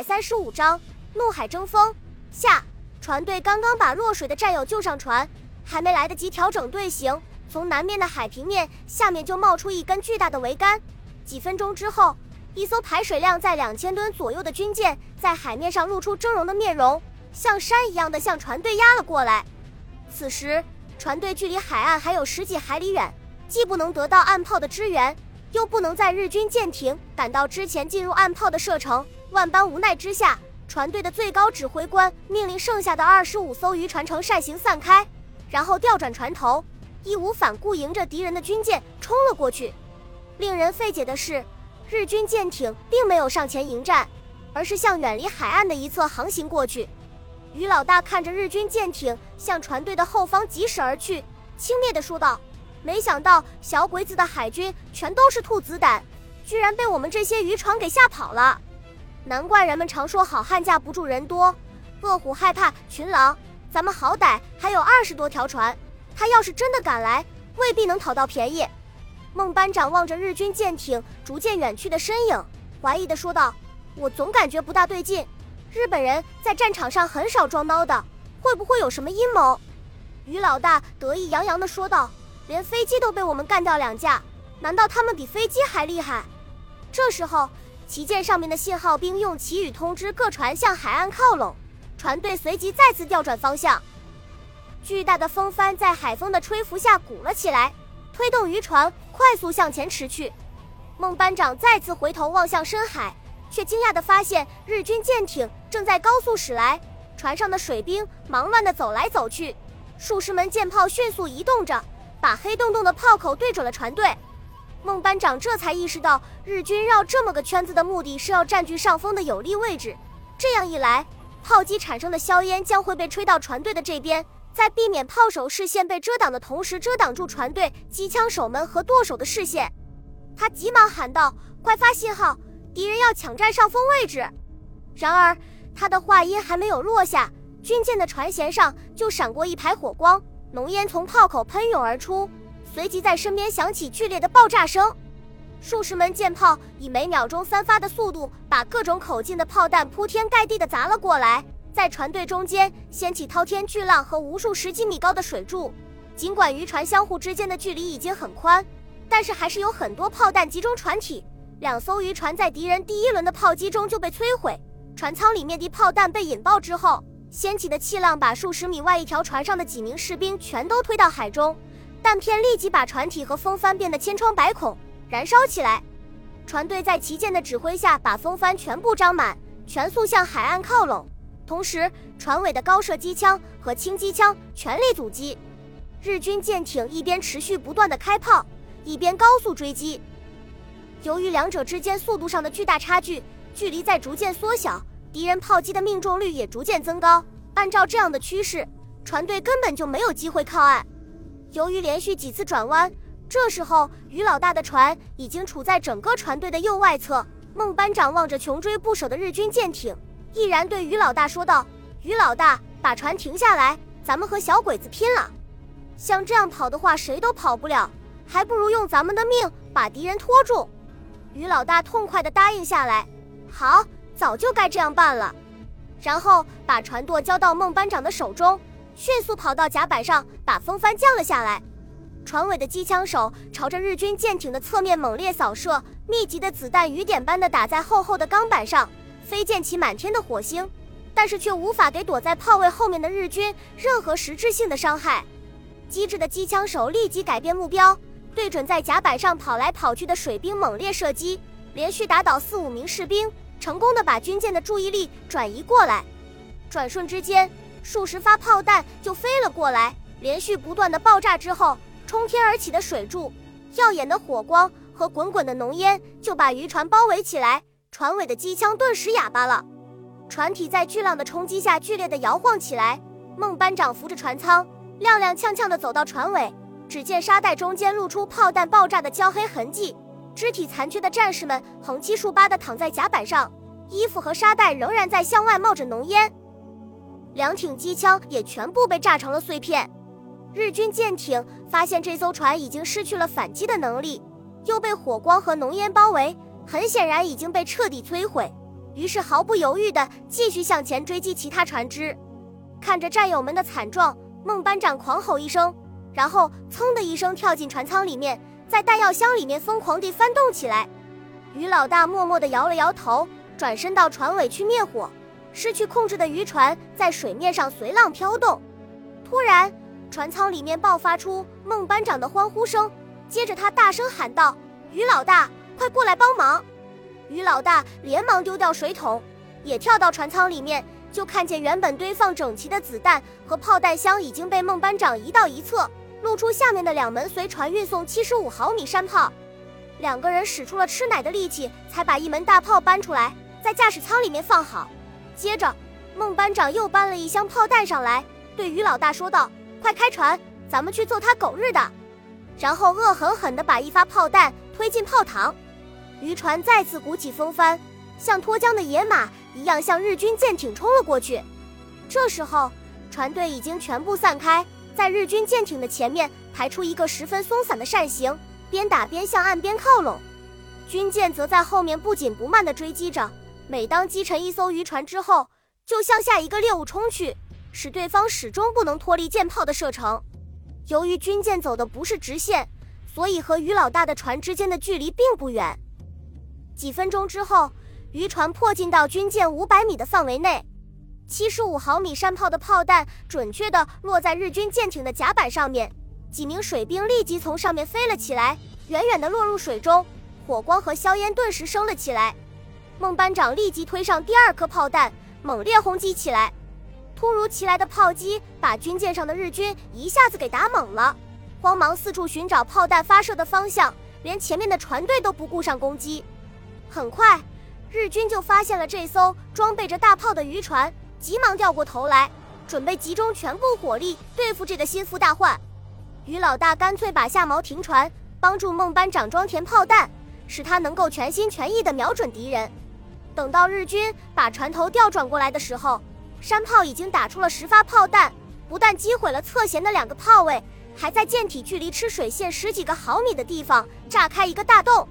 百三十五章怒海争锋下，船队刚刚把落水的战友救上船，还没来得及调整队形，从南面的海平面下面就冒出一根巨大的桅杆。几分钟之后，一艘排水量在两千吨左右的军舰在海面上露出峥嵘的面容，像山一样的向船队压了过来。此时，船队距离海岸还有十几海里远，既不能得到岸炮的支援。又不能在日军舰艇赶到之前进入岸炮的射程，万般无奈之下，船队的最高指挥官命令剩下的二十五艘渔船呈扇形散开，然后调转船头，义无反顾迎着敌人的军舰冲了过去。令人费解的是，日军舰艇并没有上前迎战，而是向远离海岸的一侧航行过去。于老大看着日军舰艇向船队的后方疾驶而去，轻蔑地说道。没想到小鬼子的海军全都是兔子胆，居然被我们这些渔船给吓跑了。难怪人们常说好汉架不住人多，饿虎害怕群狼。咱们好歹还有二十多条船，他要是真的赶来，未必能讨到便宜。孟班长望着日军舰艇逐渐远去的身影，怀疑地说道：“我总感觉不大对劲，日本人在战场上很少装孬的，会不会有什么阴谋？”于老大得意洋洋地说道。连飞机都被我们干掉两架，难道他们比飞机还厉害？这时候，旗舰上面的信号兵用旗语通知各船向海岸靠拢，船队随即再次调转方向。巨大的风帆在海风的吹拂下鼓了起来，推动渔船快速向前驰去。孟班长再次回头望向深海，却惊讶地发现日军舰艇正在高速驶来，船上的水兵忙乱地走来走去，数十门舰炮迅速移动着。把黑洞洞的炮口对准了船队，孟班长这才意识到日军绕这么个圈子的目的是要占据上风的有利位置。这样一来，炮击产生的硝烟将会被吹到船队的这边，在避免炮手视线被遮挡的同时，遮挡住船队机枪手们和舵手的视线。他急忙喊道：“快发信号，敌人要抢占上风位置！”然而，他的话音还没有落下，军舰的船舷上就闪过一排火光。浓烟从炮口喷涌而出，随即在身边响起剧烈的爆炸声。数十门舰炮以每秒钟三发的速度，把各种口径的炮弹铺天盖地地砸了过来，在船队中间掀起滔天巨浪和无数十几米高的水柱。尽管渔船相互之间的距离已经很宽，但是还是有很多炮弹集中船体。两艘渔船在敌人第一轮的炮击中就被摧毁，船舱里面的炮弹被引爆之后。掀起的气浪把数十米外一条船上的几名士兵全都推到海中，弹片立即把船体和风帆变得千疮百孔，燃烧起来。船队在旗舰的指挥下，把风帆全部张满，全速向海岸靠拢。同时，船尾的高射机枪和轻机枪全力阻击。日军舰艇一边持续不断的开炮，一边高速追击。由于两者之间速度上的巨大差距，距离在逐渐缩小。敌人炮击的命中率也逐渐增高。按照这样的趋势，船队根本就没有机会靠岸。由于连续几次转弯，这时候于老大的船已经处在整个船队的右外侧。孟班长望着穷追不舍的日军舰艇，毅然对于老大说道：“于老大，把船停下来，咱们和小鬼子拼了！像这样跑的话，谁都跑不了，还不如用咱们的命把敌人拖住。”于老大痛快地答应下来：“好。”早就该这样办了，然后把船舵交到孟班长的手中，迅速跑到甲板上，把风帆降了下来。船尾的机枪手朝着日军舰艇的侧面猛烈扫射，密集的子弹雨点般的打在厚厚的钢板上，飞溅起满天的火星，但是却无法给躲在炮位后面的日军任何实质性的伤害。机智的机枪手立即改变目标，对准在甲板上跑来跑去的水兵猛烈射击，连续打倒四五名士兵。成功的把军舰的注意力转移过来，转瞬之间，数十发炮弹就飞了过来，连续不断的爆炸之后，冲天而起的水柱、耀眼的火光和滚滚的浓烟就把渔船包围起来，船尾的机枪顿时哑巴了，船体在巨浪的冲击下剧烈的摇晃起来。孟班长扶着船舱，踉踉跄跄的走到船尾，只见沙袋中间露出炮弹爆炸的焦黑痕迹。肢体残缺的战士们横七竖八地躺在甲板上，衣服和沙袋仍然在向外冒着浓烟，两挺机枪也全部被炸成了碎片。日军舰艇发现这艘船已经失去了反击的能力，又被火光和浓烟包围，很显然已经被彻底摧毁。于是毫不犹豫地继续向前追击其他船只。看着战友们的惨状，孟班长狂吼一声，然后噌的一声跳进船舱里面，在弹药箱里面疯狂地翻动起来。于老大默默地摇了摇头，转身到船尾去灭火。失去控制的渔船在水面上随浪飘动。突然，船舱里面爆发出孟班长的欢呼声，接着他大声喊道：“于老大，快过来帮忙！”于老大连忙丢掉水桶，也跳到船舱里面，就看见原本堆放整齐的子弹和炮弹箱已经被孟班长移到一侧，露出下面的两门随船运送七十五毫米山炮。两个人使出了吃奶的力气，才把一门大炮搬出来，在驾驶舱里面放好。接着，孟班长又搬了一箱炮弹上来，对于老大说道：“快开船，咱们去揍他狗日的！”然后恶狠狠地把一发炮弹推进炮膛。渔船再次鼓起风帆，像脱缰的野马一样向日军舰艇冲了过去。这时候，船队已经全部散开，在日军舰艇的前面排出一个十分松散的扇形，边打边向岸边靠拢。军舰则在后面不紧不慢地追击着。每当击沉一艘渔船之后，就向下一个猎物冲去，使对方始终不能脱离舰炮的射程。由于军舰走的不是直线，所以和于老大的船之间的距离并不远。几分钟之后，渔船迫近到军舰五百米的范围内，七十五毫米山炮的炮弹准确地落在日军舰艇的甲板上面，几名水兵立即从上面飞了起来，远远地落入水中，火光和硝烟顿时升了起来。孟班长立即推上第二颗炮弹，猛烈轰击起来。突如其来的炮击把军舰上的日军一下子给打懵了，慌忙四处寻找炮弹发射的方向，连前面的船队都不顾上攻击。很快，日军就发现了这艘装备着大炮的渔船，急忙掉过头来，准备集中全部火力对付这个心腹大患。于老大干脆把下锚停船，帮助孟班长装填炮弹，使他能够全心全意地瞄准敌人。等到日军把船头调转过来的时候，山炮已经打出了十发炮弹，不但击毁了侧舷的两个炮位，还在舰体距离吃水线十几个毫米的地方炸开一个大洞。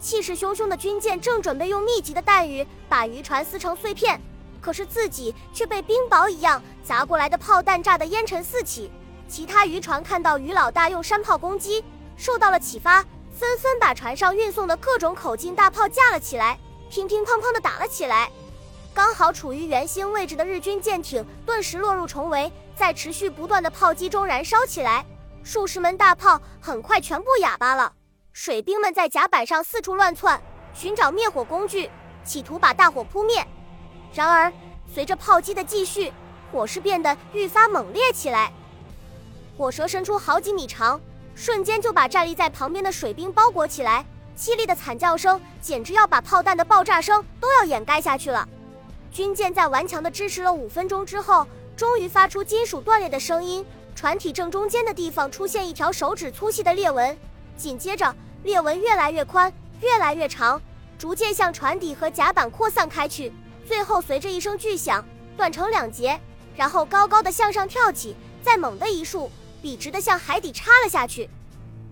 气势汹汹的军舰正准备用密集的弹雨把渔船撕成碎片，可是自己却被冰雹一样砸过来的炮弹炸得烟尘四起。其他渔船看到于老大用山炮攻击，受到了启发，纷纷把船上运送的各种口径大炮架了起来，乒乒乓乓地打了起来。刚好处于圆心位置的日军舰艇顿时落入重围，在持续不断的炮击中燃烧起来，数十门大炮很快全部哑巴了。水兵们在甲板上四处乱窜，寻找灭火工具，企图把大火扑灭。然而，随着炮击的继续，火势变得愈发猛烈起来。火舌伸出好几米长，瞬间就把站立在旁边的水兵包裹起来。凄厉的惨叫声简直要把炮弹的爆炸声都要掩盖下去了。军舰在顽强地支持了五分钟之后，终于发出金属断裂的声音。船体正中间的地方出现一条手指粗细的裂纹，紧接着。裂纹越来越宽，越来越长，逐渐向船底和甲板扩散开去，最后随着一声巨响断成两截，然后高高的向上跳起，再猛地一竖，笔直的向海底插了下去。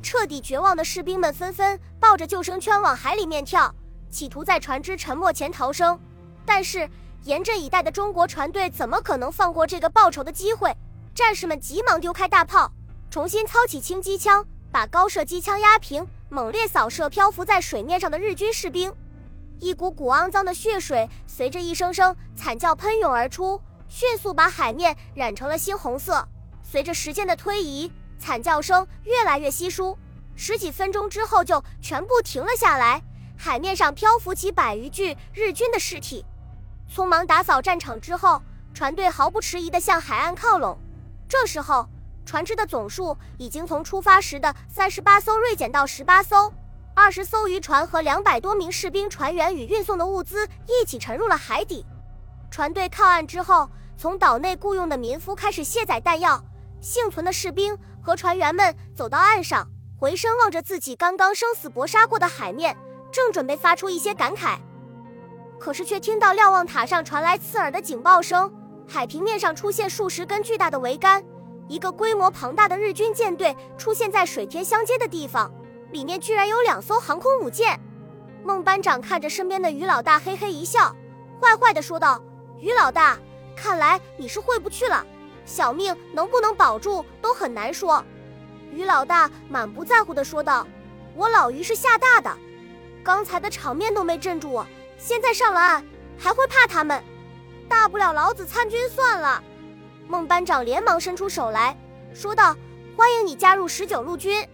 彻底绝望的士兵们纷纷抱着救生圈往海里面跳，企图在船只沉没前逃生。但是严阵以待的中国船队怎么可能放过这个报仇的机会？战士们急忙丢开大炮，重新操起轻机枪，把高射机枪压平。猛烈扫射漂浮在水面上的日军士兵，一股股肮脏的血水随着一声声惨叫喷涌而出，迅速把海面染成了猩红色。随着时间的推移，惨叫声越来越稀疏，十几分钟之后就全部停了下来。海面上漂浮起百余具日军的尸体。匆忙打扫战场之后，船队毫不迟疑地向海岸靠拢。这时候。船只的总数已经从出发时的三十八艘锐减到十八艘，二十艘渔船和两百多名士兵、船员与运送的物资一起沉入了海底。船队靠岸之后，从岛内雇佣的民夫开始卸载弹药。幸存的士兵和船员们走到岸上，回身望着自己刚刚生死搏杀过的海面，正准备发出一些感慨，可是却听到瞭望塔上传来刺耳的警报声，海平面上出现数十根巨大的桅杆。一个规模庞大的日军舰队出现在水天相接的地方，里面居然有两艘航空母舰。孟班长看着身边的于老大，嘿嘿一笑，坏坏的说道：“于老大，看来你是回不去了，小命能不能保住都很难说。”于老大满不在乎的说道：“我老于是吓大的，刚才的场面都没镇住我，现在上了岸还会怕他们？大不了老子参军算了。”孟班长连忙伸出手来说道：“欢迎你加入十九路军。”